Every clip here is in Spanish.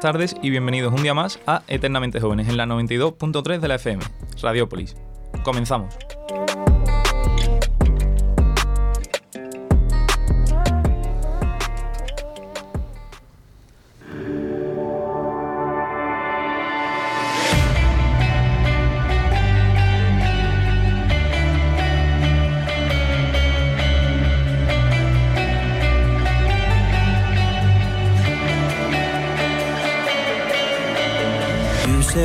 buenas tardes y bienvenidos un día más a Eternamente Jóvenes en la 92.3 de la FM, Radiópolis. Comenzamos.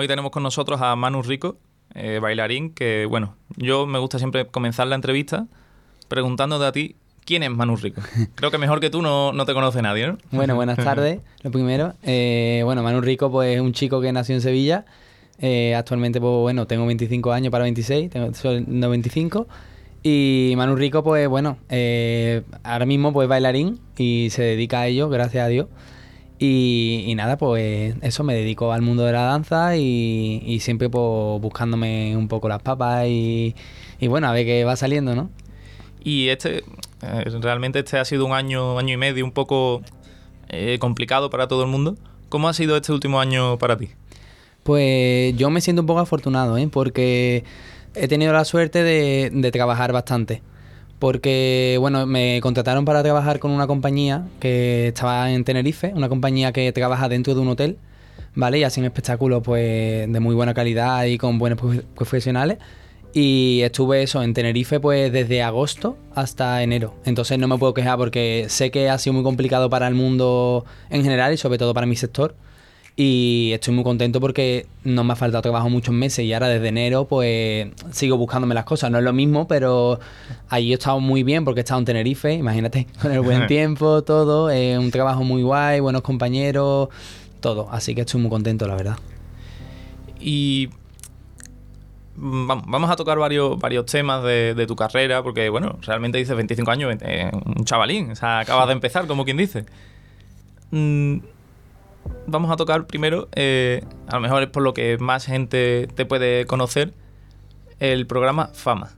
hoy tenemos con nosotros a Manu Rico, eh, bailarín, que bueno, yo me gusta siempre comenzar la entrevista preguntándote a ti, ¿quién es Manu Rico? Creo que mejor que tú no, no te conoce nadie, ¿no? Bueno, buenas tardes, lo primero. Eh, bueno, Manu Rico pues es un chico que nació en Sevilla. Eh, actualmente, pues bueno, tengo 25 años para 26, tengo soy 95. Y Manu Rico, pues bueno, eh, ahora mismo pues bailarín y se dedica a ello, gracias a Dios. Y, y nada, pues eso, me dedico al mundo de la danza y, y siempre pues buscándome un poco las papas y, y bueno, a ver qué va saliendo, ¿no? Y este, eh, realmente este ha sido un año, año y medio un poco eh, complicado para todo el mundo. ¿Cómo ha sido este último año para ti? Pues yo me siento un poco afortunado, ¿eh? porque he tenido la suerte de, de trabajar bastante. Porque, bueno, me contrataron para trabajar con una compañía que estaba en Tenerife, una compañía que trabaja dentro de un hotel, ¿vale? Y hacen espectáculos, pues, de muy buena calidad y con buenos profe- profesionales. Y estuve eso en Tenerife, pues, desde agosto hasta enero. Entonces no me puedo quejar porque sé que ha sido muy complicado para el mundo en general y sobre todo para mi sector. Y estoy muy contento porque no me ha faltado trabajo muchos meses y ahora desde enero pues sigo buscándome las cosas. No es lo mismo, pero allí he estado muy bien porque he estado en Tenerife, imagínate, con el buen tiempo, todo, eh, un trabajo muy guay, buenos compañeros, todo. Así que estoy muy contento, la verdad. Y mm, vamos, vamos a tocar varios, varios temas de, de tu carrera, porque bueno, realmente dices 25 años, eh, un chavalín, o sea, acabas de empezar, como quien dice. Mm, vamos a tocar primero, eh, a lo mejor es por lo que más gente te puede conocer, el programa Fama.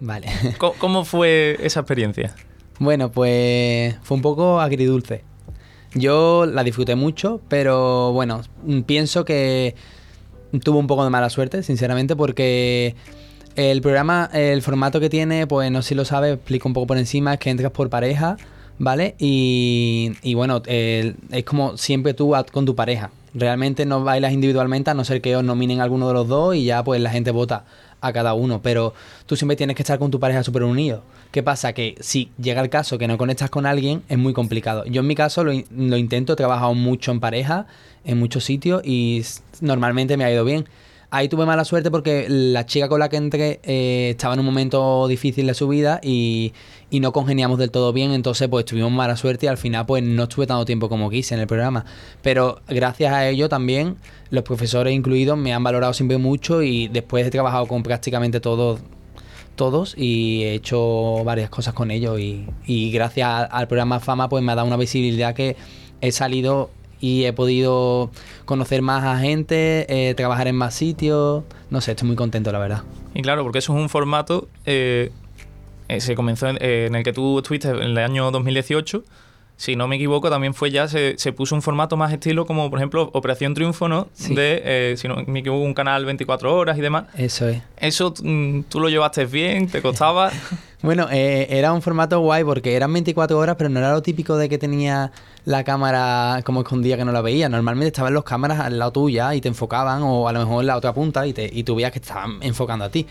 Vale. ¿Cómo, cómo fue esa experiencia? Bueno, pues fue un poco agridulce. Yo la disfruté mucho, pero bueno, pienso que tuvo un poco de mala suerte, sinceramente, porque el programa, el formato que tiene, pues no sé si lo sabes, explico un poco por encima, es que entras por pareja, ¿vale? Y, y bueno, es como siempre tú con tu pareja. Realmente no bailas individualmente a no ser que os nominen alguno de los dos y ya pues la gente vota a cada uno, pero tú siempre tienes que estar con tu pareja súper unido. ¿Qué pasa? Que si llega el caso que no conectas con alguien, es muy complicado. Yo en mi caso lo, lo intento, he trabajado mucho en pareja, en muchos sitios y normalmente me ha ido bien. Ahí tuve mala suerte porque la chica con la que entré eh, estaba en un momento difícil de su vida y, no congeniamos del todo bien, entonces pues tuvimos mala suerte y al final pues no estuve tanto tiempo como quise en el programa. Pero gracias a ello también los profesores incluidos me han valorado siempre mucho y después he trabajado con prácticamente todos todos y he hecho varias cosas con ellos y, y gracias al programa Fama pues me ha dado una visibilidad que he salido y he podido conocer más a gente, eh, trabajar en más sitios, no sé, estoy muy contento la verdad. Y claro, porque eso es un formato. eh, eh, se comenzó en, en el que tú estuviste en el año 2018. Si no me equivoco, también fue ya, se, se puso un formato más estilo como, por ejemplo, Operación Triunfo, ¿no? Sí. De, eh, si no me equivoco, un canal 24 horas y demás. Eso es. ¿Eso mm, tú lo llevaste bien? ¿Te costaba? Bueno, eh, era un formato guay porque eran 24 horas, pero no era lo típico de que tenía la cámara como escondida que no la veía. Normalmente estaban los cámaras al lado tuya y te enfocaban, o a lo mejor en la otra punta y, te, y tú veías que estaban enfocando a ti.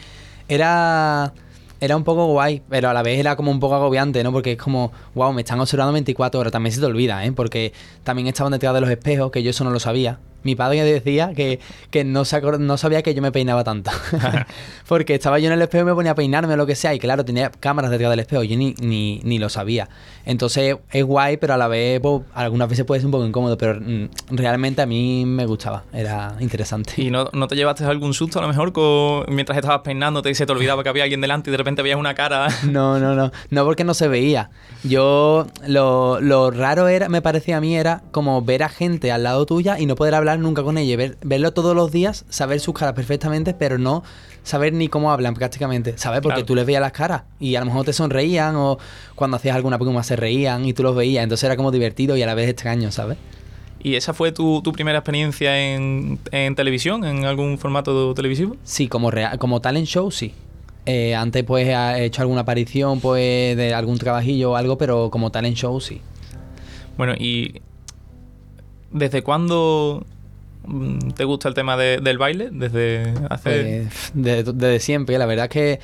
Era, era un poco guay, pero a la vez era como un poco agobiante, ¿no? Porque es como, wow, me están observando 24 horas. También se te olvida, ¿eh? Porque también estaban detrás de los espejos, que yo eso no lo sabía. Mi padre decía que, que no, no sabía que yo me peinaba tanto. Porque estaba yo en el espejo y me ponía a peinarme o lo que sea. Y claro, tenía cámaras detrás del espejo. Yo ni, ni, ni lo sabía. Entonces es guay, pero a la vez, pues, algunas veces puede ser un poco incómodo. Pero mm, realmente a mí me gustaba. Era interesante. ¿Y no, no te llevaste algún susto a lo mejor con- mientras estabas peinándote y se te olvidaba que había alguien delante y de repente veías una cara? No, no, no. No porque no se veía. Yo, lo, lo raro era, me parecía a mí, era como ver a gente al lado tuya y no poder hablar nunca con ella. Ver, verlo todos los días, saber sus caras perfectamente, pero no saber ni cómo hablan prácticamente. ¿Sabes? Porque Claro. tú les veías las caras y a lo mejor te sonreían o cuando hacías alguna broma se reían y tú los veías. Entonces era como divertido y a la vez extraño, ¿sabes? ¿Y esa fue tu, tu primera experiencia en, en televisión, en algún formato televisivo? Sí, como, rea- como talent show, sí. Eh, antes pues he hecho alguna aparición pues de algún trabajillo o algo, pero como talent show, sí. Bueno, ¿y desde cuándo te gusta el tema de- del baile? Desde hace... Pues, de- desde siempre, la verdad es que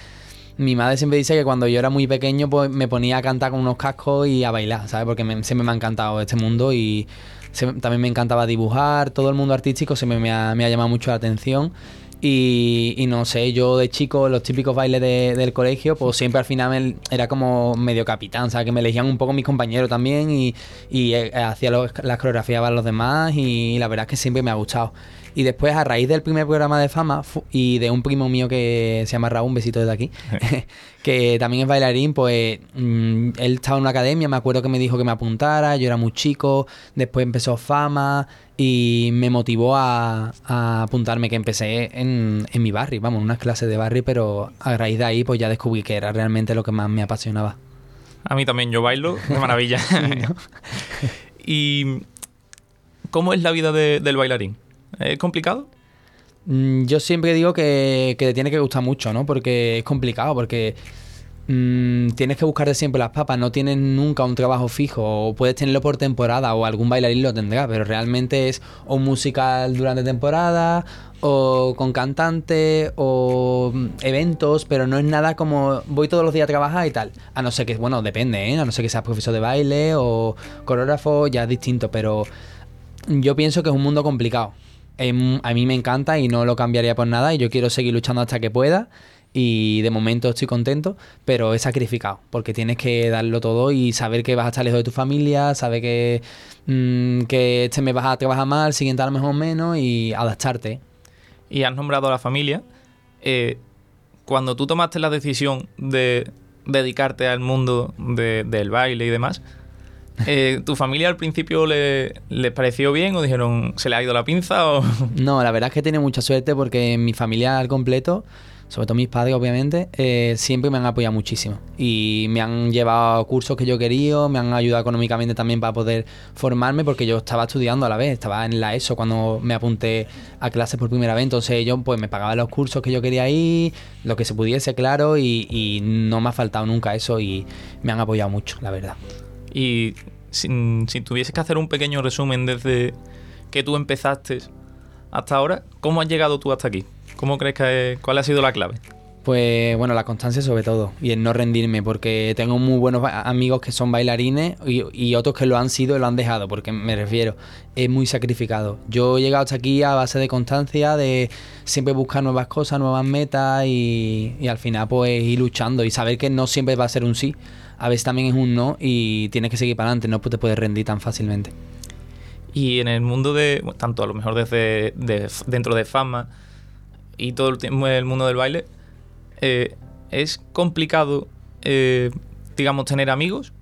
mi madre siempre dice que cuando yo era muy pequeño pues me ponía a cantar con unos cascos y a bailar, ¿sabes? Porque me- siempre me ha encantado este mundo y se- también me encantaba dibujar, todo el mundo artístico siempre me ha, me ha llamado mucho la atención. Y, y no sé, yo de chico, los típicos bailes de- del colegio, pues siempre al final me- era como medio capitán, ¿sabes? Que me elegían un poco mis compañeros también y, y, eh, hacía los- las coreografías para los demás y la verdad es que siempre me ha gustado. Y después, a raíz del primer programa de fama y de un primo mío que se llama Raúl, un besito desde aquí, que también es bailarín, pues mm, él estaba en una academia, me acuerdo que me dijo que me apuntara, yo era muy chico, después empezó fama y me motivó a, a apuntarme, que empecé en, en mi barrio, vamos, unas clases de barrio, pero a raíz de ahí pues ya descubrí que era realmente lo que más me apasionaba. A mí también, yo bailo, de maravilla. ¿Y cómo es la vida de- del bailarín? ¿Es complicado? Mm, Yo siempre digo que, que te tiene que gustar mucho, ¿no? Porque es complicado, porque mm, tienes que buscarte siempre las papas, no tienes nunca un trabajo fijo, o puedes tenerlo por temporada, o algún bailarín lo tendrá, pero realmente es o musical durante temporada, o con cantante, o mm, eventos, pero no es nada como voy todos los días a trabajar y tal. A no ser que, bueno, depende, ¿eh? A no ser que seas profesor de baile o coreógrafo, ya es distinto, pero yo pienso que es un mundo complicado. Em, a mí me encanta y no lo cambiaría por nada y yo quiero seguir luchando hasta que pueda y de momento estoy contento, pero he sacrificado porque tienes que darlo todo y saber que vas a estar lejos de tu familia, saber que, mm, que este mes vas a trabajar el siguiente a lo mejor menos y adaptarte. Y has nombrado a la familia. eh, cuando tú tomaste la decisión de dedicarte al mundo de- del baile y demás, eh, ¿tu familia al principio le, les pareció bien o dijeron se le ha ido la pinza? O... No, la verdad es que tenido mucha suerte porque en mi familia al completo, sobre todo mis padres, obviamente, eh, siempre me han apoyado muchísimo. Y me han llevado cursos que yo quería, me han ayudado económicamente también para poder formarme, porque yo estaba estudiando a la vez, estaba en la ESO cuando me apunté a clases por primera vez. Entonces ellos pues me pagaban los cursos que yo quería ir, lo que se pudiese, claro, y, y no me ha faltado nunca eso y me han apoyado mucho, la verdad. Y si, si tuvieses que hacer un pequeño resumen desde que tú empezaste hasta ahora, ¿cómo has llegado tú hasta aquí? ¿Cómo crees que cuál ha sido la clave? Pues bueno, la constancia sobre todo y el no rendirme, porque tengo muy buenos amigos que son bailarines y, y otros que lo han sido y lo han dejado, porque me refiero, es muy sacrificado. Yo he llegado hasta aquí a base de constancia, de siempre buscar nuevas cosas, nuevas metas y, y al final pues ir luchando y saber que no siempre va a ser un sí, a veces también es un no y tienes que seguir para adelante, no te puedes rendir tan fácilmente. Y en el mundo de, tanto a lo mejor desde de- dentro de fama y todo el, el mundo del baile, eh, es complicado, eh, digamos, tener amigos,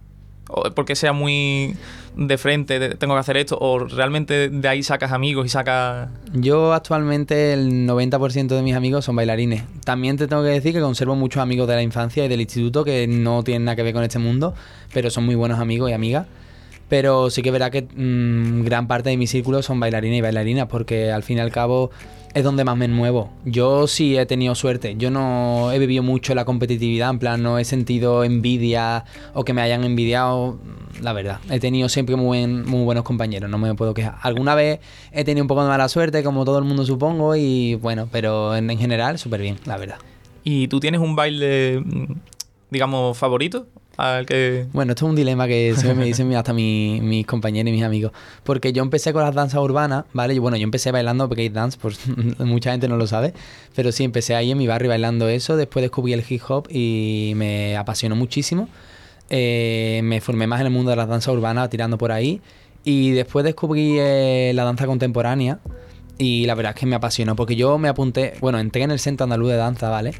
porque sea muy de frente, tengo que hacer esto, o realmente de ahí sacas amigos y sacas... Yo actualmente el 90% de mis amigos son bailarines. También te tengo que decir que conservo muchos amigos de la infancia y del instituto que no tienen nada que ver con este mundo, pero son muy buenos amigos y amigas. Pero sí que verá que mm, gran parte de mi círculo son bailarines y bailarinas, porque al fin y al cabo es donde más me muevo. Yo sí he tenido suerte. Yo no he vivido mucho la competitividad, en plan, no he sentido envidia o que me hayan envidiado. La verdad, he tenido siempre muy, buen- buenos compañeros, no me puedo quejar. Alguna vez he tenido un poco de mala suerte, como todo el mundo supongo, y bueno, pero en, en general súper bien, la verdad. ¿Y tú tienes un baile, mm, digamos, favorito? Bueno, esto es un dilema que siempre me dicen hasta mi- mis compañeros y mis amigos. Porque yo empecé con las danzas urbanas, ¿vale? Y bueno, yo empecé bailando break dance, por mucha gente no lo sabe. Pero sí, empecé ahí en mi barrio bailando eso. Después descubrí el hip hop y me apasionó muchísimo. Eh, me formé más en el mundo de las danzas urbanas, tirando por ahí. Y después descubrí eh, la danza contemporánea. Y la verdad es que me apasionó, porque yo me apunté, bueno, entré en el Centro Andaluz de Danza, ¿vale?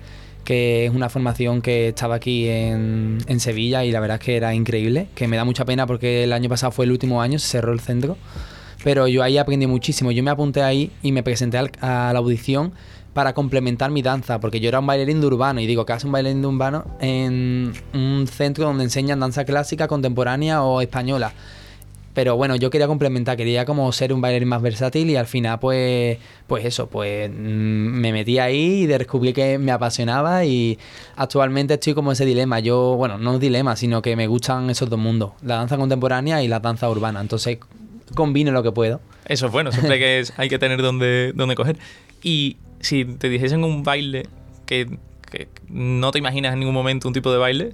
Que es una formación que estaba aquí en, en Sevilla y la verdad es que era increíble, que me da mucha pena porque el año pasado fue el último año, se cerró el centro. Pero yo ahí aprendí muchísimo. Yo me apunté ahí y me presenté a la audición para complementar mi danza, porque yo era un bailarín de urbano y digo que hace un bailarín de urbano en un centro donde enseñan danza clásica, contemporánea o española. Pero bueno, yo quería complementar, quería como ser un bailarín más versátil y al final pues pues eso, pues mm, me metí ahí y descubrí que me apasionaba y actualmente estoy como ese dilema. Yo, bueno, no es dilema, sino que me gustan esos dos mundos, la danza contemporánea y la danza urbana. Entonces combino lo que puedo. Eso es bueno, siempre que es- hay que tener donde, donde coger. Y si te dijesen un baile que, que no te imaginas en ningún momento un tipo de baile,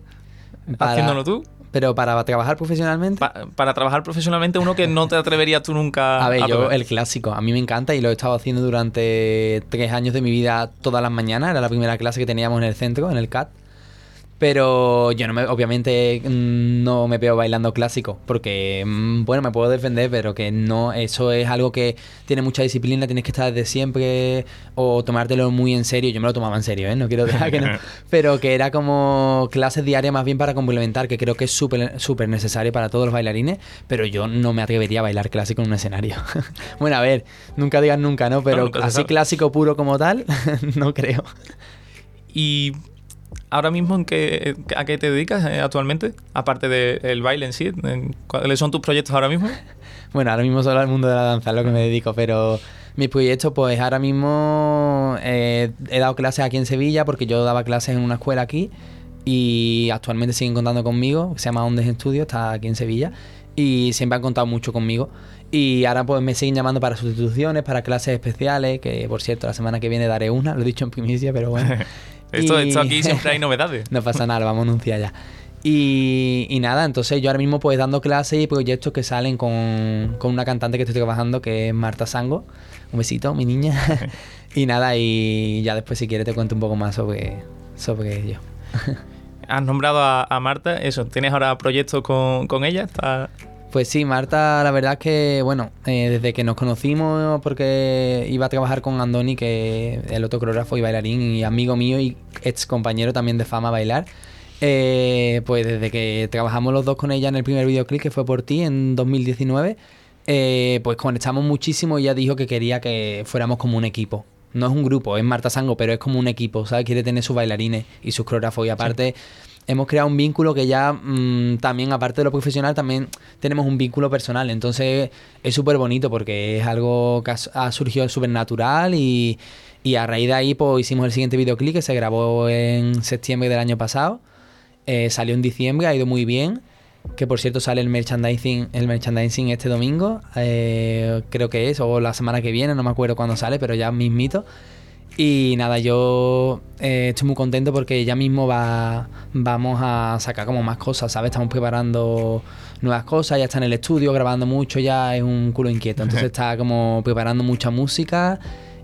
Para- haciéndolo tú, Pero para trabajar profesionalmente... pa- para trabajar profesionalmente, uno que no te atreverías tú nunca A ver, yo el clásico, a mí me encanta y lo he estado haciendo durante tres años de mi vida todas las mañanas. Era la primera clase que teníamos en el centro, en el CAT. Pero yo no me, obviamente mm, no me veo bailando clásico, porque mm, bueno, me puedo defender, pero que no, eso es algo que tiene mucha disciplina, tienes que estar desde siempre o tomártelo muy en serio. Yo me lo tomaba en serio, ¿eh? No quiero dejar que no. Pero que era como clases diarias más bien para complementar, que creo que es súper súper necesario para todos los bailarines, pero yo no me atrevería a bailar clásico en un escenario. bueno, a ver, nunca digas nunca, ¿no? Pero nunca así clásico puro como tal, no creo. Y ahora mismo, ¿en qué, ¿a qué te dedicas eh, actualmente? Aparte del baile en sí, ¿en ¿cuáles son tus proyectos ahora mismo? Bueno, ahora mismo solo al mundo de la danza es lo que me dedico, pero mis proyectos, pues ahora mismo eh, he dado clases aquí en Sevilla porque yo daba clases en una escuela aquí y actualmente siguen contando conmigo, se llama Ondes Estudio, está aquí en Sevilla y siempre han contado mucho conmigo. Y ahora pues me siguen llamando para sustituciones, para clases especiales, que por cierto la semana que viene daré una, lo he dicho en primicia, pero bueno. Esto, Y- esto aquí siempre hay novedades. no pasa nada, lo vamos a anunciar ya. Y, y nada, entonces yo ahora mismo pues dando clases y proyectos que salen con, con una cantante que estoy trabajando que es Marta Sango. Un besito, mi niña. y nada, y ya después si quieres te cuento un poco más sobre, sobre ello. Has nombrado a, a Marta, eso, ¿tienes ahora proyectos con, con ella? ¿Está- Pues sí, Marta, la verdad es que, bueno, eh, desde que nos conocimos, porque iba a trabajar con Andoni, que es el otro coreógrafo y bailarín, y amigo mío y ex compañero también de fama bailar, eh, pues desde que trabajamos los dos con ella en el primer videoclip, que fue por ti en 2019, eh, pues conectamos muchísimo y ella dijo que quería que fuéramos como un equipo. No es un grupo, es Marta Sango, pero es como un equipo, ¿sabes? Quiere tener sus bailarines y sus coreógrafos. Y aparte, hemos creado un vínculo que ya mm, también, aparte de lo profesional, también tenemos un vínculo personal. Entonces, es súper bonito porque es algo que ha, surgido súper natural y, y a raíz de ahí, pues hicimos el siguiente videoclip que se grabó en septiembre del año pasado. Eh, salió en diciembre, ha ido muy bien. Que por cierto sale el merchandising, el merchandising este domingo, eh, creo que es, o la semana que viene, no me acuerdo cuándo sale, pero ya mismito. Y nada, yo eh, estoy muy contento porque ya mismo va, vamos a sacar como más cosas, ¿sabes? Estamos preparando nuevas cosas, ya está en el estudio grabando mucho, ya es un culo inquieto. Entonces está como preparando mucha música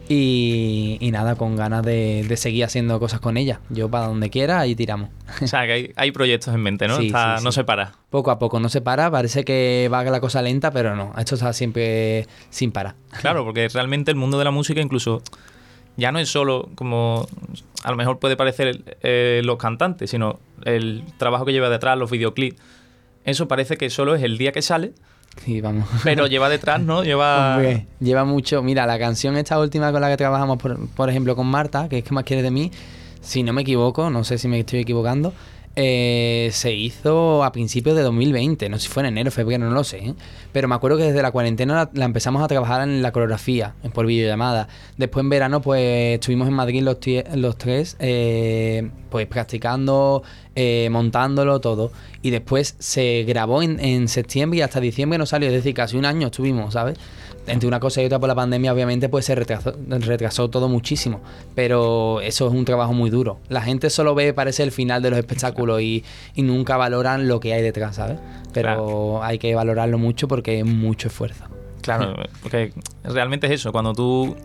y, y nada, con ganas de, de seguir haciendo cosas con ella. Yo para donde quiera, ahí tiramos. O sea, que hay, hay proyectos en mente, ¿no? Sí, Está- sí, No sí. se para. Poco a poco, no se para, parece que va la cosa lenta, pero no, esto está siempre sin parar. Claro, porque realmente el mundo de la música incluso ya no es solo como a lo mejor puede parecer eh, los cantantes, sino el trabajo que lleva detrás, los videoclips. Eso parece que solo es el día que sale, Sí, vamos. pero lleva detrás, ¿no? Lleva... Lleva mucho. Mira, la canción esta última con la que trabajamos, por, por ejemplo, con Marta, que es que más quieres de mí, si no me equivoco, no sé si me estoy equivocando, eh, se hizo a principios de 2020, no sé si fue en enero, febrero, no lo sé. ¿eh? Pero me acuerdo que desde la cuarentena la, empezamos a trabajar en la coreografía, por videollamada. Después en verano, pues estuvimos en Madrid los, los tres, eh, pues practicando, eh, montándolo todo. Y después se grabó en, en septiembre y hasta diciembre no salió, es decir, casi un año estuvimos, ¿sabes? Entre una cosa y otra por la pandemia, obviamente, pues se retrasó, retrasó todo muchísimo. Pero eso es un trabajo muy duro. La gente solo ve, parece, el final de los espectáculos y, y nunca valoran lo que hay detrás, ¿sabes? Pero Claro. hay que valorarlo mucho porque es mucho esfuerzo. Claro, porque realmente es eso, cuando tú...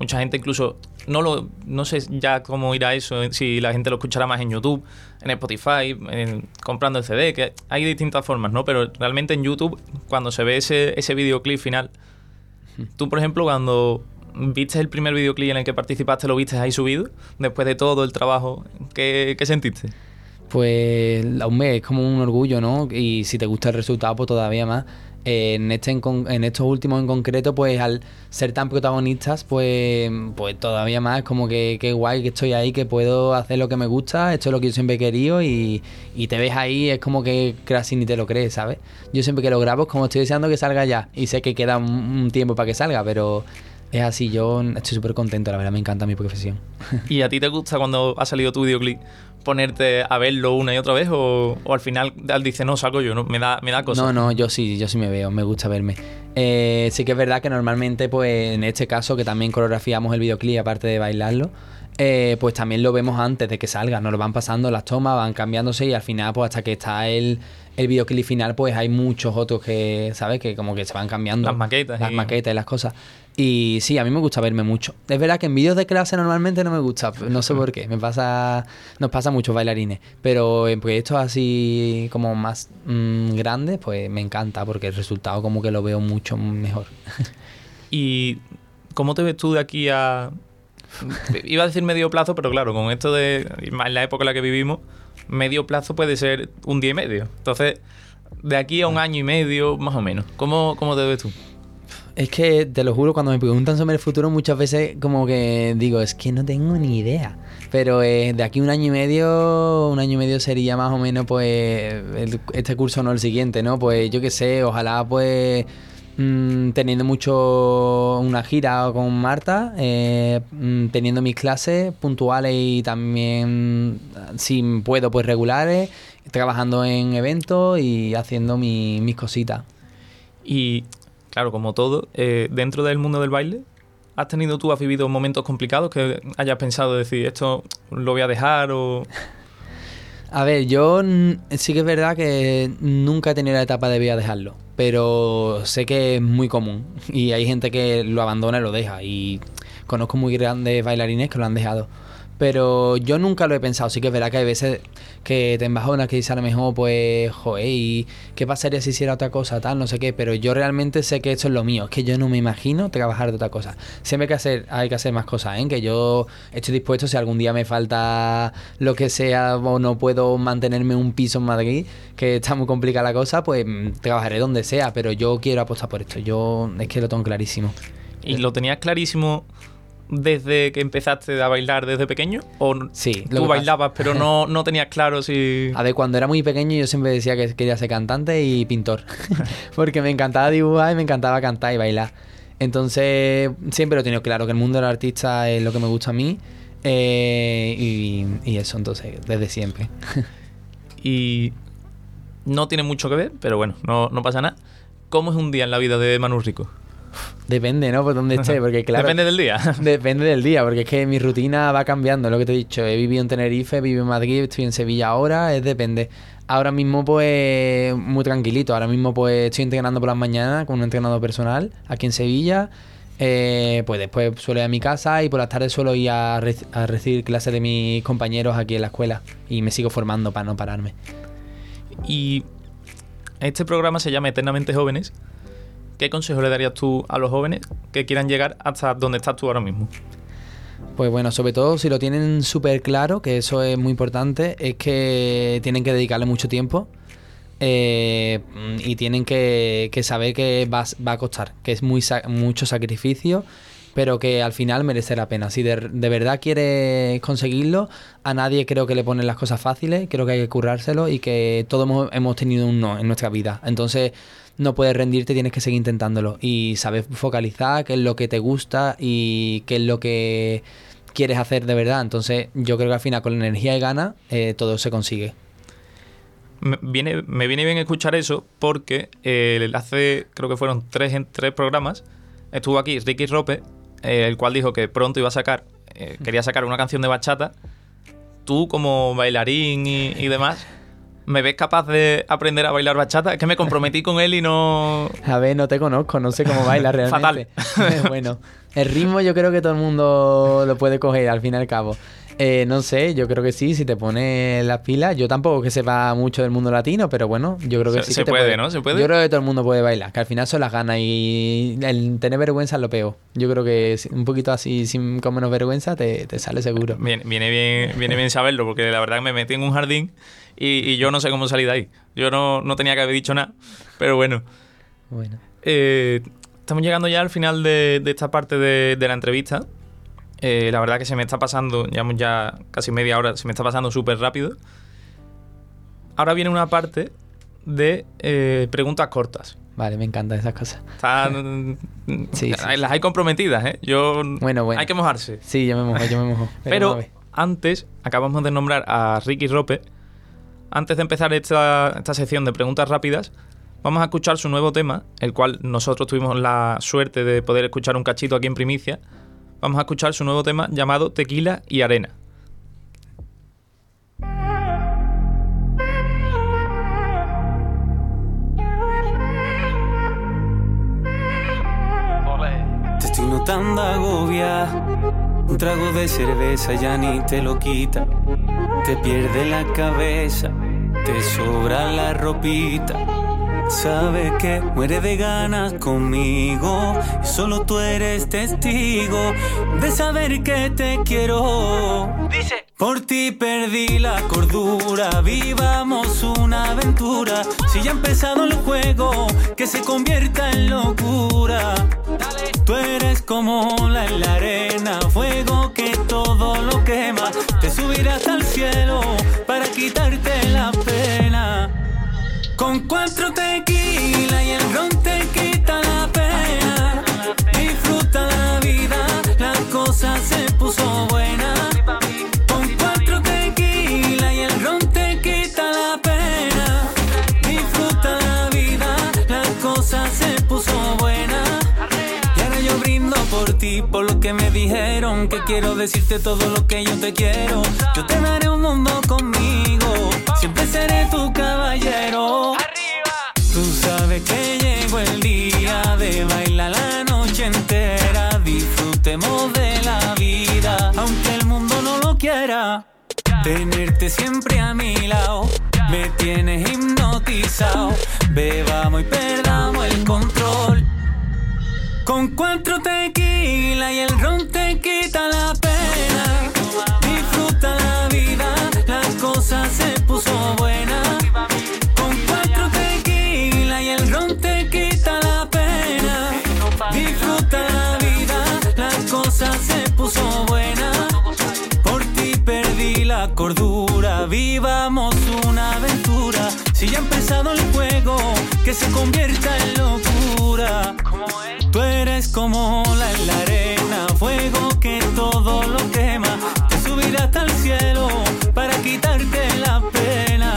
Mucha gente incluso... No lo no sé ya cómo irá eso, si la gente lo escuchará más en YouTube, en Spotify, en- comprando el CD, que hay distintas formas, ¿no? Pero realmente en YouTube, cuando se ve ese, ese videoclip final, tú, por ejemplo, cuando viste el primer videoclip en el que participaste, lo viste ahí subido, después de todo el trabajo, ¿qué, sentiste? Pues, hombre, es como un orgullo, ¿no? Y si te gusta el resultado, pues todavía más. En, este en, estos últimos en concreto, pues al ser tan protagonistas, pues, pues todavía más como que, que guay que estoy ahí, que puedo hacer lo que me gusta, esto es lo que yo siempre he querido y, y te ves ahí, es como que casi ni te lo crees, ¿sabes? Yo siempre que lo grabo es como estoy deseando que salga ya y sé que queda un tiempo para que salga, pero es así, yo estoy súper contento, la verdad, me encanta mi profesión. ¿Y a ti te gusta cuando ha salido tu videoclip ponerte a verlo una y otra vez o, o al final al dice no salgo yo no me da me da cosa No, no, yo sí, yo sí me veo, me gusta verme. Eh, sí que es verdad que normalmente, pues en este caso, que también coreografiamos el videoclip, aparte de bailarlo, eh, pues también lo vemos antes de que salga, nos lo van pasando las tomas, van cambiándose y al final, pues hasta que está el, el videoclip final, pues hay muchos otros que, ¿sabes? Que como que se van cambiando. Las maquetas Las y- maquetas y las cosas. Y sí, a mí me gusta verme mucho. Es verdad que en vídeos de clase normalmente no me gusta, no sé por qué, me pasa, nos pasa muchos bailarines, pero en proyectos así como más mm, grandes, pues me encanta porque el resultado como que lo veo mucho mejor. y cómo te ves tú de aquí a iba a decir medio plazo pero claro con esto de más la época en la que vivimos medio plazo puede ser un día y medio entonces de aquí a un año y medio más o menos cómo, cómo te ves tú Es que te lo juro, cuando me preguntan sobre el futuro, muchas veces como que digo, es que no tengo ni idea. Pero eh, de aquí un año y medio, un año y medio sería más o menos pues este curso, no el siguiente, ¿no? Pues yo qué sé, ojalá pues mm, teniendo mucho una gira con Marta, eh, mm, teniendo mis clases puntuales y también, si puedo, pues regulares, trabajando en eventos y haciendo mi- mis cositas. y claro como todo eh, dentro del mundo del baile ¿Has tenido tú, has vivido momentos complicados que hayas pensado decir esto lo voy a dejar o A ver, yo sí que es verdad que nunca he tenido la etapa de voy a dejarlo, pero sé que es muy común y hay gente que lo abandona y lo deja y conozco muy grandes bailarines que lo han dejado. Pero yo nunca lo he pensado, sí que es verdad que hay veces que te embajonas que dices a lo mejor pues, joder, ¿y qué pasaría si hiciera otra cosa, tal, no sé qué? Pero yo realmente sé que esto es lo mío, es que yo no me imagino trabajar de otra cosa. Siempre hay que hacer, hay que hacer más cosas, ¿eh? Que yo estoy dispuesto, si algún día me falta lo que sea o no puedo mantenerme un piso en Madrid, que está muy complicada la cosa, pues mm, trabajaré donde sea, pero yo quiero apostar por esto, yo es que lo tengo clarísimo. Y lo tenías clarísimo desde que empezaste a bailar desde pequeño? ¿O Sí, tú pasa- bailabas pero no, no tenías claro si... A ver, cuando era muy pequeño yo siempre decía que quería ser cantante y pintor. Porque me encantaba dibujar y me encantaba cantar y bailar. Entonces, siempre lo he tenido claro, que el mundo del artista es lo que me gusta a mí. eh, y, y eso, entonces, desde siempre. Y no tiene mucho que ver, pero bueno, no, no pasa nada. ¿Cómo es un día en la vida de Manu Rico? Depende, ¿no? Por dónde esté, porque claro... Depende del día. Depende del día, porque es que mi rutina va cambiando, lo que te he dicho. He vivido en Tenerife, vivo en Madrid, estoy en Sevilla ahora, es depende. Ahora mismo, pues, muy tranquilito. Ahora mismo, pues, estoy entrenando por las mañanas con un entrenador personal aquí en Sevilla. Eh, pues después suelo ir a mi casa y por las tardes suelo ir a, re- a recibir clases de mis compañeros aquí en la escuela. Y me sigo formando para no pararme. Y este programa se llama Eternamente Jóvenes. ¿Qué consejo le darías tú a los jóvenes que quieran llegar hasta donde estás tú ahora mismo? Pues bueno, sobre todo si lo tienen súper claro, que eso es muy importante, es que tienen que dedicarle mucho tiempo eh, y tienen que, que saber que va, va a costar, que es muy mucho sacrificio, pero que al final merece la pena. Si de, verdad quieres conseguirlo, a nadie creo que le ponen las cosas fáciles, creo que hay que currárselo y que todos hemos, hemos tenido un no en nuestra vida. Entonces no puedes rendirte, tienes que seguir intentándolo y saber focalizar qué es lo que te gusta y qué es lo que quieres hacer de verdad. Entonces yo creo que al final con la energía y ganas eh, todo se consigue. Me viene, me viene bien escuchar eso porque eh, hace, creo que fueron tres, en tres programas, estuvo aquí Ricky Rope, eh, el cual dijo que pronto iba a sacar, eh, quería sacar una canción de bachata. Tú como bailarín y, y demás, ¿me ves capaz de aprender a bailar bachata? Es que me comprometí con él y no... A ver, no te conozco, no sé cómo bailas realmente. Fatal. bueno, el ritmo yo creo que todo el mundo lo puede coger al fin y al cabo. Eh, no sé, yo creo que sí, si te pones las pilas. Yo tampoco que sepa mucho del mundo latino, pero bueno, yo creo que Se- sí. se que te puede, ¿no? Se puede. Yo creo que todo el mundo puede bailar, que al final son las ganas y el tener vergüenza es lo peor. Yo creo que un poquito así, sin con menos vergüenza, te, te sale seguro. Viene, viene bien, viene bien saberlo, porque la verdad que me metí en un jardín y, y yo no sé cómo salir de ahí. Yo no, no tenía que haber dicho nada, pero bueno. Bueno. Eh, estamos llegando ya al final de, de esta parte de, de la entrevista. Eh, la verdad que se me está pasando, llevamos ya casi media hora, se me está pasando súper rápido. Ahora viene una parte de eh, preguntas cortas. Vale, me encantan esas cosas. Están, Sí, sí, las hay comprometidas, ¿eh? Yo, Bueno, bueno. Hay que mojarse. Sí, yo me mojo, yo me mojo. Pero antes, acabamos de nombrar a Ricky Rope. Antes de empezar esta, esta sección de preguntas rápidas, vamos a escuchar su nuevo tema, el cual nosotros tuvimos la suerte de poder escuchar un cachito aquí en primicia. Vamos a escuchar su nuevo tema llamado Tequila y Arena. Te estoy notando agobia. Un trago de cerveza ya ni te lo quita. Te pierde la cabeza, te sobra la ropita. Sabes que muere de ganas conmigo. Y solo tú eres testigo de saber que te quiero. Dice. Por ti perdí la cordura, vivamos una aventura. Si ya ha empezado el juego, que se convierta en locura. Tú eres como la en la arena, fuego que todo lo quema. Te subirás al cielo para quitarte la pena. Con cuatro tequila y el ron te quita la pena. Disfruta la vida, la cosa se puso buena. Con cuatro tequila y el ron te quita la pena. Disfruta la vida, la cosa se puso buena. Y ahora yo brindo por ti, por lo que me dijeron. Que quiero decirte todo lo que yo te quiero. Yo te daré un mundo conmigo. Siempre seré tu caballero. Tú sabes que llegó el día de bailar la noche entera. Disfrutemos de la vida, aunque el mundo no lo quiera. Tenerte siempre a mi lado, me tienes hipnotizado. Bebamos y perdamos el control. Con cuatro tequila y el ron te quita la pena. cosa se puso buena. Con cuatro tequila y el ron te quita la pena. Disfruta la vida, la cosa se puso buena. Por ti perdí la cordura, vivamos una aventura. Si ya ha empezado el juego, que se convierta en locura. Tú eres como la la arena, fuego que todo lo quema. Te subirá hasta el cielo para quitarte la pena.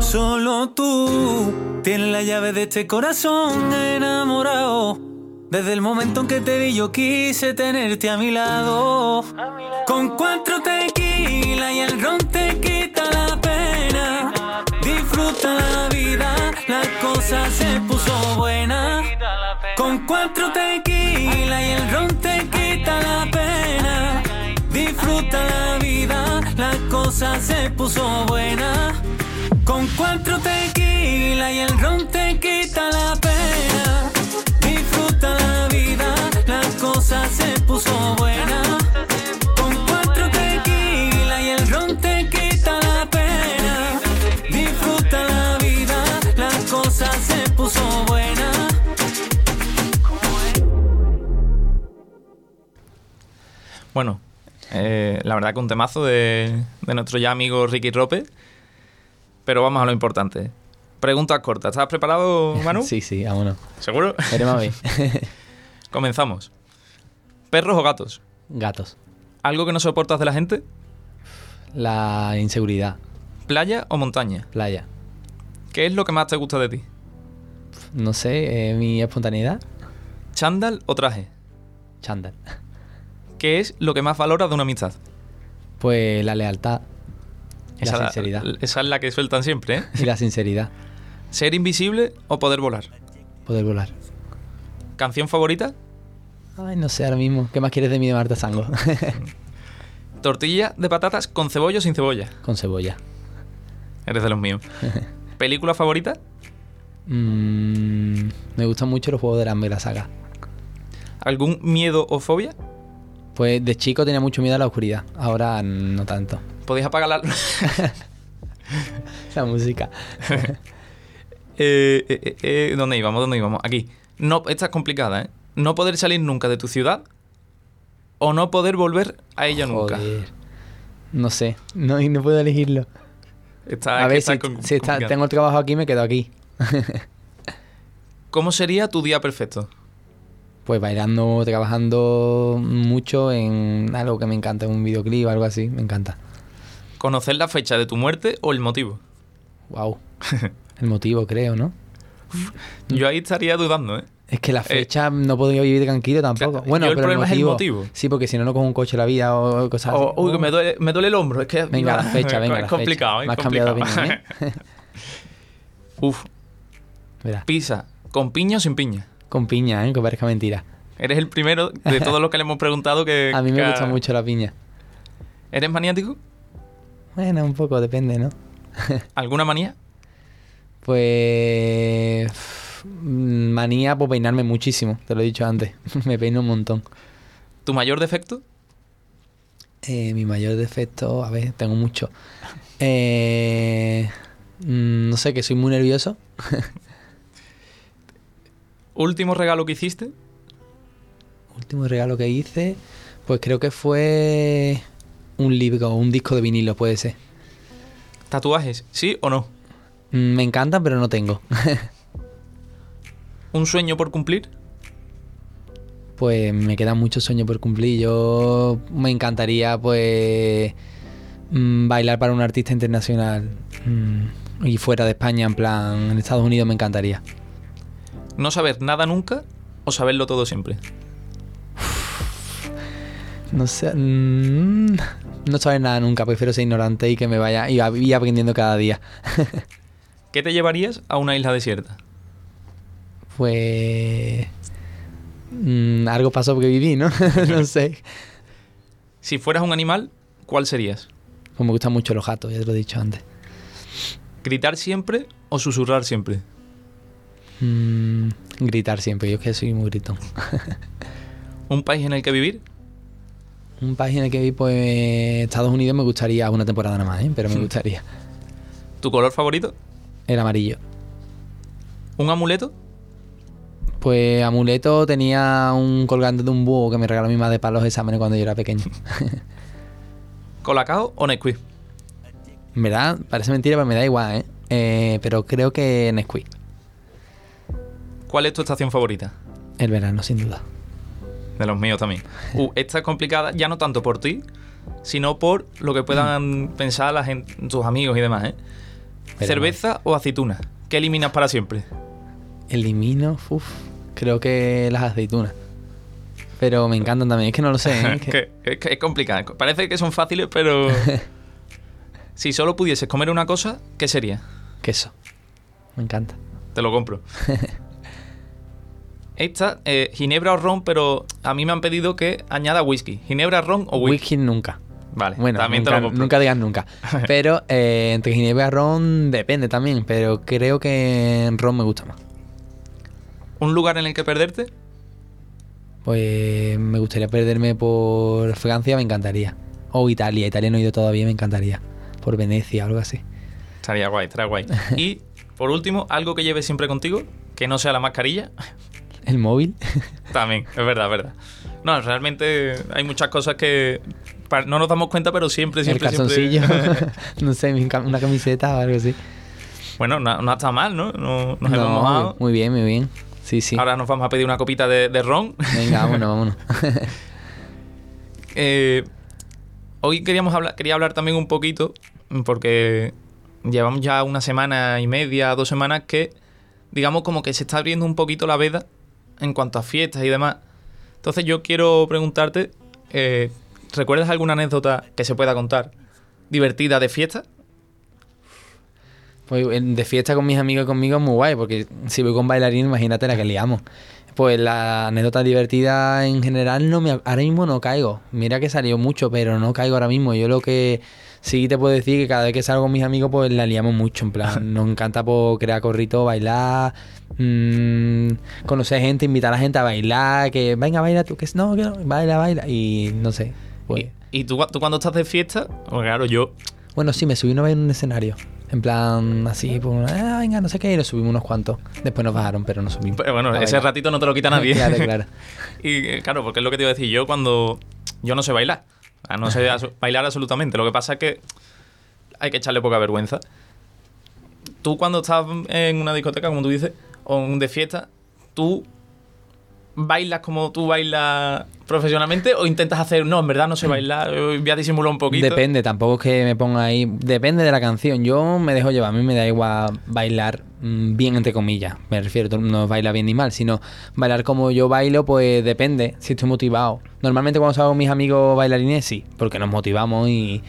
Solo tú tienes la llave de este corazón enamorado. Desde el momento en que te vi yo quise tenerte a mi lado. Con cuatro tequila y el ron te quita la pena. Disfruta la vida, la cosa se puso buena. Con cuatro tequila cosa se puso buena. Con cuatro tequila y el ron te quita la pena. Disfruta la vida, la cosa se puso buena. Con cuatro tequila y el ron te quita la pena. Disfruta la vida, la cosa se puso buena. Bueno, eh, la verdad que un temazo de, de nuestro ya amigo Ricky Rope. Pero vamos a lo importante. Preguntas cortas. ¿Estás preparado, Manu? Sí, sí, vámonos. ¿Seguro? Veremos. Comenzamos. ¿Perros o gatos? Gatos. ¿Algo que no soportas de la gente? La inseguridad. ¿Playa o montaña? Playa. ¿Qué es lo que más te gusta de ti? No sé, eh, mi espontaneidad. ¿Chándal o traje? Chándal. ¿Qué es lo que más valoras de una amistad? Pues la lealtad. Y la sinceridad. Esa es la que sueltan siempre, ¿eh? Y la sinceridad. ¿Ser invisible o poder volar? Poder volar. ¿Canción favorita? Ay, no sé ahora mismo. ¿Qué más quieres de mí de Marta Sango? ¿Tortilla de patatas con cebolla o sin cebolla? Con cebolla. Eres de los míos. ¿Película favorita? Mm, me gustan mucho los juegos de la saga. ¿Algún miedo o fobia? Pues de chico tenía mucho miedo a la oscuridad. Ahora no tanto. ¿Podéis apagar la... La música. Eh, eh, eh, eh, ¿Dónde íbamos? ¿Dónde íbamos? Aquí. No, esta es complicada, ¿eh? No poder salir nunca de tu ciudad o no poder volver a ella nunca. No sé. No, no puedo elegirlo. Está- a ver, está si, si está- tengo el trabajo aquí, me quedo aquí. ¿Cómo sería tu día perfecto? Pues bailando, trabajando mucho en algo que me encanta, un videoclip o algo así. Me encanta. ¿Conocer la fecha de tu muerte o el motivo? Wow. El motivo, creo, ¿no? Yo ahí estaría dudando, ¿eh? Es que la fecha no podría vivir tranquilo tampoco. Claro, bueno, yo el pero problema es el motivo. Sí, porque si no, no cojo un coche la vida o cosas así. O, uy, que me duele, me duele el hombro. Es que Venga, la fecha, venga, Es la complicado, fecha. es Me has cambiado de complicado. opinión, ¿eh? Uf, Verás, pizza, ¿con piña o sin piña? Con piña, ¿eh? Que parezca mentira. Eres el primero de todos los que le hemos preguntado que... A mí me que gusta mucho la piña. ¿Eres maniático? Bueno, un poco, depende, ¿no? ¿Alguna manía? Pues... Manía por peinarme muchísimo, te lo he dicho antes. me peino un montón. ¿Tu mayor defecto? Eh, mi mayor defecto, a ver, tengo mucho. Eh, mm, no sé, que soy muy nervioso. ¿Último regalo que hiciste? Último regalo que hice, pues creo que fue un libro, un disco de vinilo, puede ser. ¿Tatuajes? ¿Sí o no? Mm, Me encantan, pero no tengo. ¿Un sueño por cumplir? pues me quedan muchos sueños por cumplir. Yo me encantaría, pues, mm, bailar para un artista internacional mm, y fuera de España, en plan, en Estados Unidos me encantaría. ¿No saber nada nunca o saberlo todo siempre? No sé, mm, no saber nada nunca, prefiero ser ignorante y que me vaya y, y aprendiendo cada día. ¿Qué te llevarías a una isla desierta? Pues mm, algo pasó porque viví, ¿no? no sé. Si fueras un animal, ¿cuál serías? Pues me gustan mucho los gatos, ya te lo he dicho antes. ¿Gritar siempre o susurrar siempre? Mm, gritar siempre, yo es que soy muy gritón. ¿Un país en el que vivir? Un país en el que vi, pues Estados Unidos me gustaría una temporada nada más, ¿eh? pero me gustaría. ¿Tu color favorito? El amarillo. ¿Un amuleto? Pues amuleto tenía un colgante de un búho que me regaló mi madre para los exámenes cuando yo era pequeño. ¿Colacao o Nesquik? En verdad, parece mentira, pero me da igual, ¿eh? Eh, pero creo que Nesquik. ¿Cuál es tu estación favorita? El verano, sin duda. De los míos también. Uh, esta es complicada ya no tanto por ti, sino por lo que puedan pensar la gente, tus amigos y demás, ¿eh? Pero ¿Cerveza o aceituna? ¿Qué eliminas para siempre? Elimino, uff, creo que las aceitunas. Pero me encantan también, es que no lo sé, ¿eh? Es que- que, es que es complicado. Parece que son fáciles, pero... si solo pudieses comer una cosa, ¿qué sería? Queso. Me encanta. Te lo compro. Esta, eh, ginebra o ron, pero a mí me han pedido que añada whisky. ¿Ginebra, ron o whisky? Whisky nunca. Vale, Bueno, también nunca, te lo nunca digas nunca. Pero eh, entre ginebra y ron depende también. Pero creo que ron me gusta más. ¿Un lugar en el que perderte? Pues me gustaría perderme por Francia, me encantaría. O Italia, Italia no he ido todavía, me encantaría. Por Venecia, algo así. Estaría guay, estaría guay. y, por último, algo que lleves siempre contigo, que no sea la mascarilla. El móvil. También, es verdad, es verdad. No, realmente hay muchas cosas que no nos damos cuenta, pero siempre, el siempre, calzoncillo. siempre- no sé, una camiseta o algo así. bueno, no, no está mal, ¿no? No- nos hemos No, mojado. muy bien, muy bien. Sí, sí. Ahora nos vamos a pedir una copita de, de ron. Venga, vámonos, vámonos. Eh, hoy queríamos hablar, quería hablar también un poquito, porque llevamos ya una semana y media, dos semanas que, digamos, como que se está abriendo un poquito la veda en cuanto a fiestas y demás. Entonces yo quiero preguntarte, eh, ¿recuerdas alguna anécdota que se pueda contar divertida de fiesta? Pues de fiesta con mis amigos y conmigo es muy guay, porque si voy con bailarín, imagínate la que liamos. Pues la anécdota divertida en general no me ahora mismo no caigo. Mira que salió mucho, pero no caigo ahora mismo. Yo lo que sí te puedo decir que cada vez que salgo con mis amigos, pues la liamos mucho. En plan, nos encanta pues, crear corrito, bailar, mm, conocer gente, invitar a la gente a bailar, que venga, baila tú, que no, que no, baila, baila. Y no sé. Pues, ¿Y, y tú, tú cuando estás de fiesta? Porque claro, yo... bueno, sí, me subí una vez en un escenario. En plan, así, pues, ah, venga, no sé qué, y nos subimos unos cuantos. Después nos bajaron, pero nos subimos. Pero bueno, ese ratito no te lo quita nadie. claro, claro. Y eh, claro, porque es lo que te iba a decir. Yo cuando. Yo no sé bailar. Sea, No sé asu- bailar absolutamente. Lo que pasa es que hay que echarle poca vergüenza. Tú cuando estás en una discoteca, como tú dices, o en de fiesta, tú bailas como tú bailas profesionalmente o intentas hacer, no, en verdad no sé bailar, voy a disimular un poquito. Depende, tampoco es que me ponga ahí. Depende de la canción. Yo me dejo llevar. A mí me da igual bailar mm, bien, entre comillas. Me refiero, no baila bien ni mal, sino bailar como yo bailo, pues depende si estoy motivado. Normalmente cuando salgo con mis amigos bailarines, sí, porque nos motivamos y,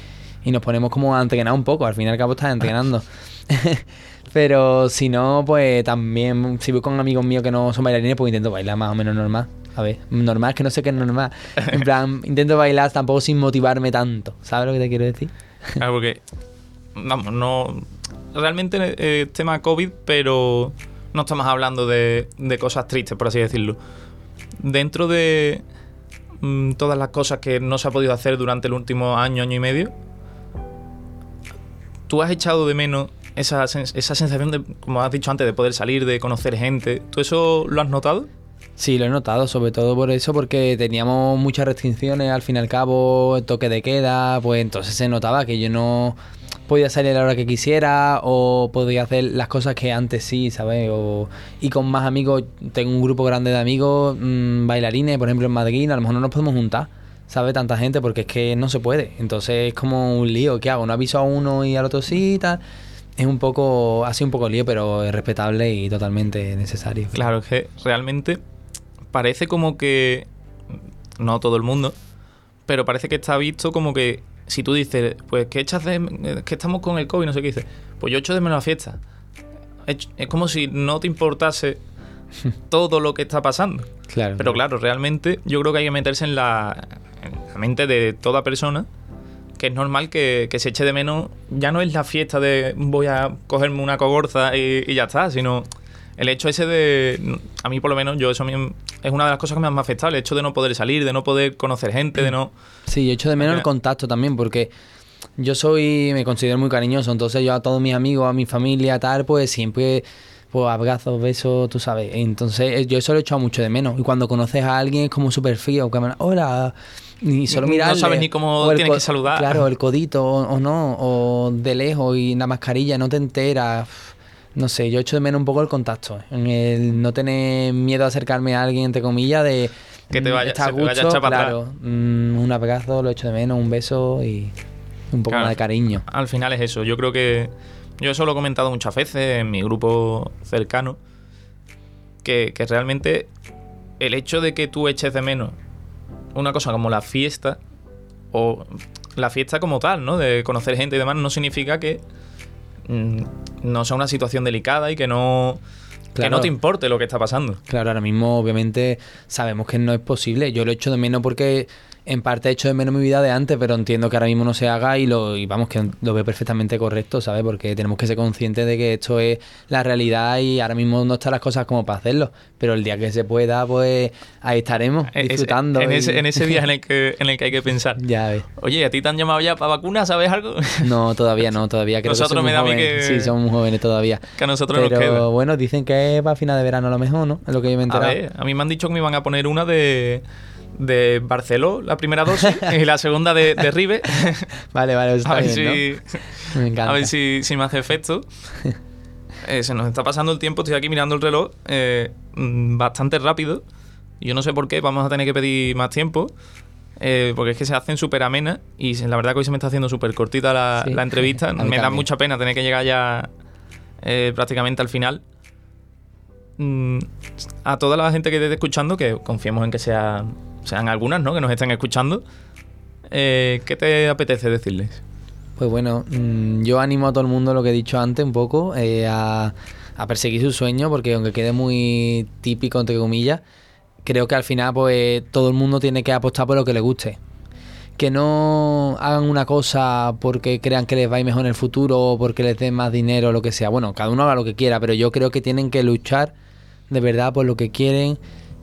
y nos ponemos como a entrenar un poco. Al fin y al cabo estás entrenando. Pero si no, pues también, si voy con amigos míos que no son bailarines, pues intento bailar más o menos normal. A ver, normal es que no sé qué es normal. En plan, intento bailar tampoco sin motivarme tanto. ¿Sabes lo que te quiero decir? Claro, porque. Vamos, no. Realmente eh, es tema COVID, pero no estamos hablando de, de cosas tristes, por así decirlo. Dentro de mm, todas las cosas que no se ha podido hacer durante el último año, año y medio, ¿tú has echado de menos esa, sens- esa sensación de, como has dicho antes, de poder salir, de conocer gente? ¿Tú eso lo has notado? Sí, lo he notado, sobre todo por eso, porque teníamos muchas restricciones, al fin y al cabo, toque de queda, pues entonces se notaba que yo no podía salir a la hora que quisiera o podía hacer las cosas que antes sí, ¿sabes? O, y con más amigos, tengo un grupo grande de amigos, mm, bailarines, por ejemplo en Madrid, a lo mejor no nos podemos juntar, ¿sabes? Tanta gente, porque es que no se puede. Entonces es como un lío, ¿qué hago? No aviso a uno y al otro sí y tal. Es un poco, ha sido un poco lío, pero es respetable y totalmente necesario. Claro, es que realmente parece como que. No todo el mundo, pero parece que está visto como que si tú dices, pues que echas de. que estamos con el COVID, no sé qué dices, pues yo echo de menos la fiesta. Es, es como si no te importase todo lo que está pasando. Claro. Pero claro, realmente yo creo que hay que meterse en la, en la mente de toda persona que es normal que, que se eche de menos. Ya no es la fiesta de voy a cogerme una cogorza y, ya está, sino el hecho ese de. A mí, por lo menos, yo eso es una de las cosas que me ha afectado. El hecho de no poder salir, de no poder conocer gente, de no. Sí, yo echo de menos el contacto también, porque yo soy, me considero muy cariñoso, entonces yo a todos mis amigos, a mi familia, tal, pues siempre, pues abrazos, besos, tú sabes. Entonces eh, yo eso lo he echado mucho de menos. Y cuando conoces a alguien es como súper frío, que hola, ni solo No mirarle. sabes ni cómo tienes que saludar. Claro, el codito o, o no, o de lejos y la mascarilla, no te enteras. No sé, yo echo de menos un poco el contacto, en el no tener miedo a acercarme a alguien, entre comillas, de... Que te vaya- está a vaya gusto, atrás. claro, mm, un abrazo, lo echo de menos, un beso y un poco Claro. más de cariño. Al final es eso. Yo creo que. Yo eso lo he comentado muchas veces en mi grupo cercano. Que, que realmente el hecho de que tú eches de menos una cosa como la fiesta. O la fiesta como tal, ¿no? De conocer gente y demás, no significa que mm, no sea una situación delicada y que no. Que no te importe lo que está pasando. Claro, ahora mismo obviamente sabemos que no es posible. Yo lo echo de menos porque en parte he hecho de menos mi vida de antes, pero entiendo que ahora mismo no se haga y lo y vamos que lo veo perfectamente correcto, ¿sabes? Porque tenemos que ser conscientes de que esto es la realidad y ahora mismo no están las cosas como para hacerlo. Pero el día que se pueda, pues ahí estaremos Es- disfrutando. en, y- ese, en ese día en el, que, en el que hay que pensar. Ya ves. Oye, ¿a ti te han llamado ya para vacuna? ¿Sabes algo? No, todavía no, todavía creo Nosotros que me da a jóvenes. que- Sí, somos jóvenes todavía. que a nosotros nos Pero queda. bueno, dicen que es para final de verano a lo mejor, ¿no? Es lo que yo me he A enterado. ver, a mí me han dicho que me iban a poner una de, de Barceló, la primera dosis, y la segunda de, de Ribe. Vale, vale, eso A está ver, bien, si, ¿no? Me encanta. a ver si, si me hace efecto. Eh, se nos está pasando el tiempo, estoy aquí mirando el reloj eh, mm, bastante rápido. Yo no sé por qué, vamos a tener que pedir más tiempo. eh, porque es que se hacen súper amenas y la verdad que hoy se me está haciendo súper cortita la, Sí. la entrevista. Me da mucha pena tener que llegar ya prácticamente al final. Mm, a toda la gente que esté escuchando, que confiemos en que sea, sean algunas, ¿no? Que nos estén escuchando. eh, ¿Qué te apetece decirles? Pues bueno, mm, yo animo a todo el mundo, lo que he dicho antes, un poco, eh, a, a perseguir su sueño, porque aunque quede muy típico, entre comillas, creo que al final, pues todo el mundo tiene que apostar por lo que le guste. Que no hagan una cosa porque crean que les va a ir mejor en el futuro o porque les den más dinero o lo que sea. Bueno, cada uno haga lo que quiera, pero yo creo que tienen que luchar de verdad por lo que quieren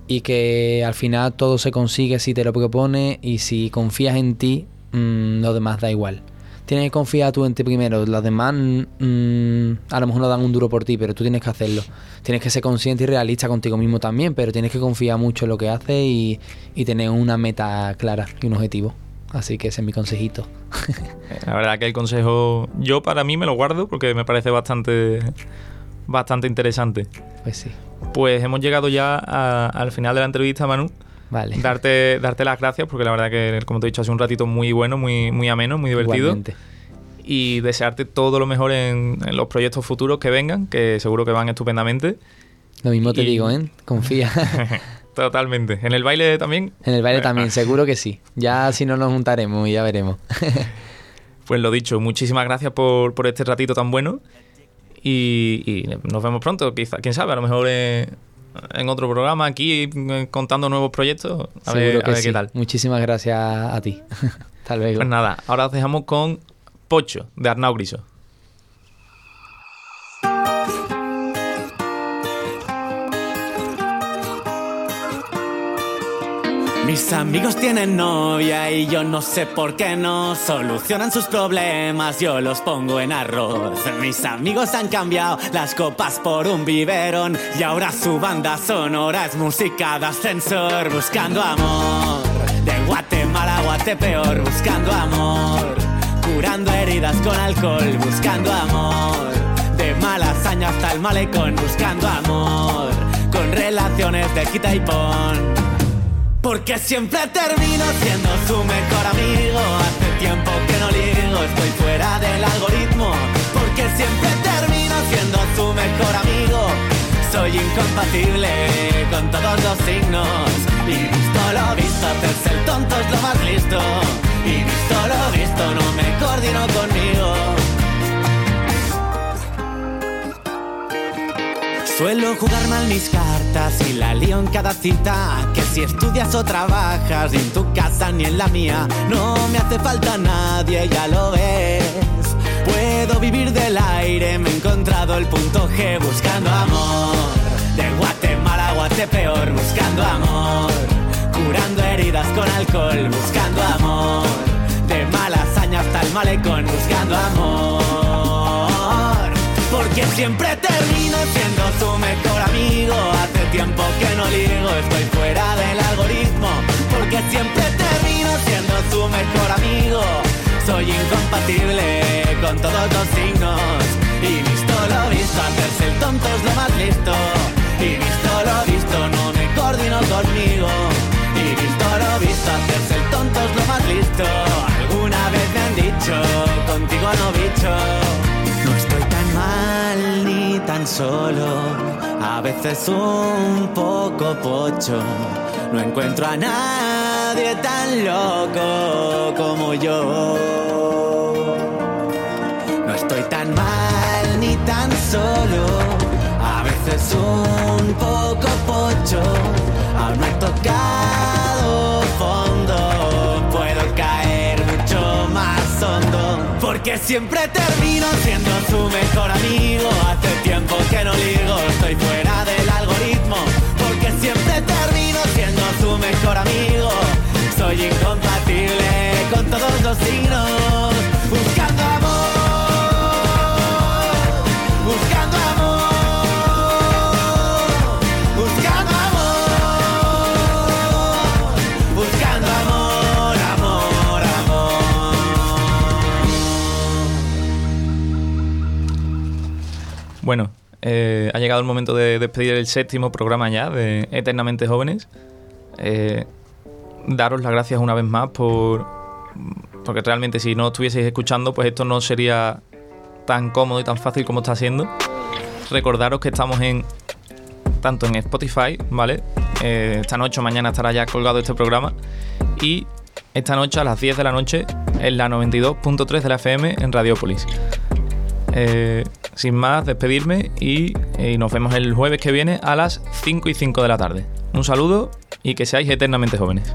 y que al final todo se consigue si te lo propones y si confías en ti, mm, lo demás da igual. Tienes que confiar tú en ti primero, los demás mm, a lo mejor no dan un duro por ti, pero tú tienes que hacerlo. Tienes que ser consciente y realista contigo mismo también, pero tienes que confiar mucho en lo que haces y tener una meta clara y un objetivo. Así que ese es mi consejito. La verdad que el consejo, yo para mí me lo guardo porque me parece bastante, bastante interesante. Pues sí. Pues hemos llegado ya a- al final de la entrevista, Manu. Vale. Darte, darte las gracias porque la verdad que, como te he dicho, ha sido un ratito muy bueno, muy, muy ameno, muy divertido. Igualmente. Y desearte todo lo mejor en, en los proyectos futuros que vengan, que seguro que van estupendamente. Lo mismo te Y- digo, ¿eh? Confía. Totalmente. En el baile también. en el baile Eh, también, ah, seguro que sí. Ya si no nos juntaremos y ya veremos. Pues lo dicho, muchísimas gracias por, por este ratito tan bueno. Y, y nos vemos pronto, quizá, quién sabe, a lo mejor eh, en otro programa aquí eh, contando nuevos proyectos. A seguro ver, a que ver sí. qué tal. Muchísimas gracias a ti. Hasta luego. Pues nada, ahora os dejamos con Pocho, de Arnau Griso. Mis amigos tienen novia y yo no sé por qué no solucionan sus problemas, yo los pongo en arroz. Mis amigos han cambiado las copas por un biberón y ahora su banda sonora es música de ascensor buscando amor. De Guatemala a Guatepeor buscando amor. Curando heridas con alcohol buscando amor. De Malasaña hasta el malecón buscando amor. Con relaciones de quita y pon. Porque siempre termino siendo su mejor amigo. Hace tiempo que no ligo, estoy fuera del algoritmo. Porque siempre termino siendo su mejor amigo. Soy incompatible con todos los signos. Y visto lo visto, hacerse el tonto es lo más listo. Y visto lo visto, no me coordino conmigo. Suelo jugar mal mis cartas y la lío en cada cita. Que si estudias o trabajas, ni en tu casa ni en la mía, no me hace falta nadie, ya lo ves. Puedo vivir del aire, me he encontrado el punto G buscando amor. De Guatemala a Guatepeor, buscando amor. Curando heridas con alcohol, buscando amor. De Malasaña hasta el malecón, buscando amor porque siempre termino siendo su mejor amigo. Hace tiempo que no ligo, estoy fuera del algoritmo, porque siempre termino siendo su mejor amigo. Soy incompatible con todos los signos, y visto lo visto, hacerse el tonto es lo más listo. Y visto lo visto, no me coordino conmigo. Y visto lo visto, hacerse el tonto es lo más listo. Alguna vez me han dicho. Tan solo, a veces un poco pocho. No encuentro a nadie tan loco como yo. No estoy tan mal ni tan solo, a veces un poco pocho. Aún no he tocado Porque siempre termino siendo su mejor amigo. Hace tiempo que no ligo, estoy fuera del algoritmo. Porque siempre termino siendo su mejor amigo. Soy incompatible con todos los signos. Bueno, eh, ha llegado el momento de despedir el séptimo programa ya de Eternamente Jóvenes. Eh, daros las gracias una vez más por. Porque realmente si no estuvieseis escuchando, pues esto no sería tan cómodo y tan fácil como está siendo. Recordaros que estamos en. Tanto en Spotify, ¿vale? Eh, esta noche o mañana estará ya colgado este programa. Y esta noche a las 10 de la noche en la 92.3 de la FM en Radiópolis. Eh, sin más, despedirme y, y nos vemos el jueves que viene a las 5 y 5 de la tarde. Un saludo y que seáis eternamente jóvenes.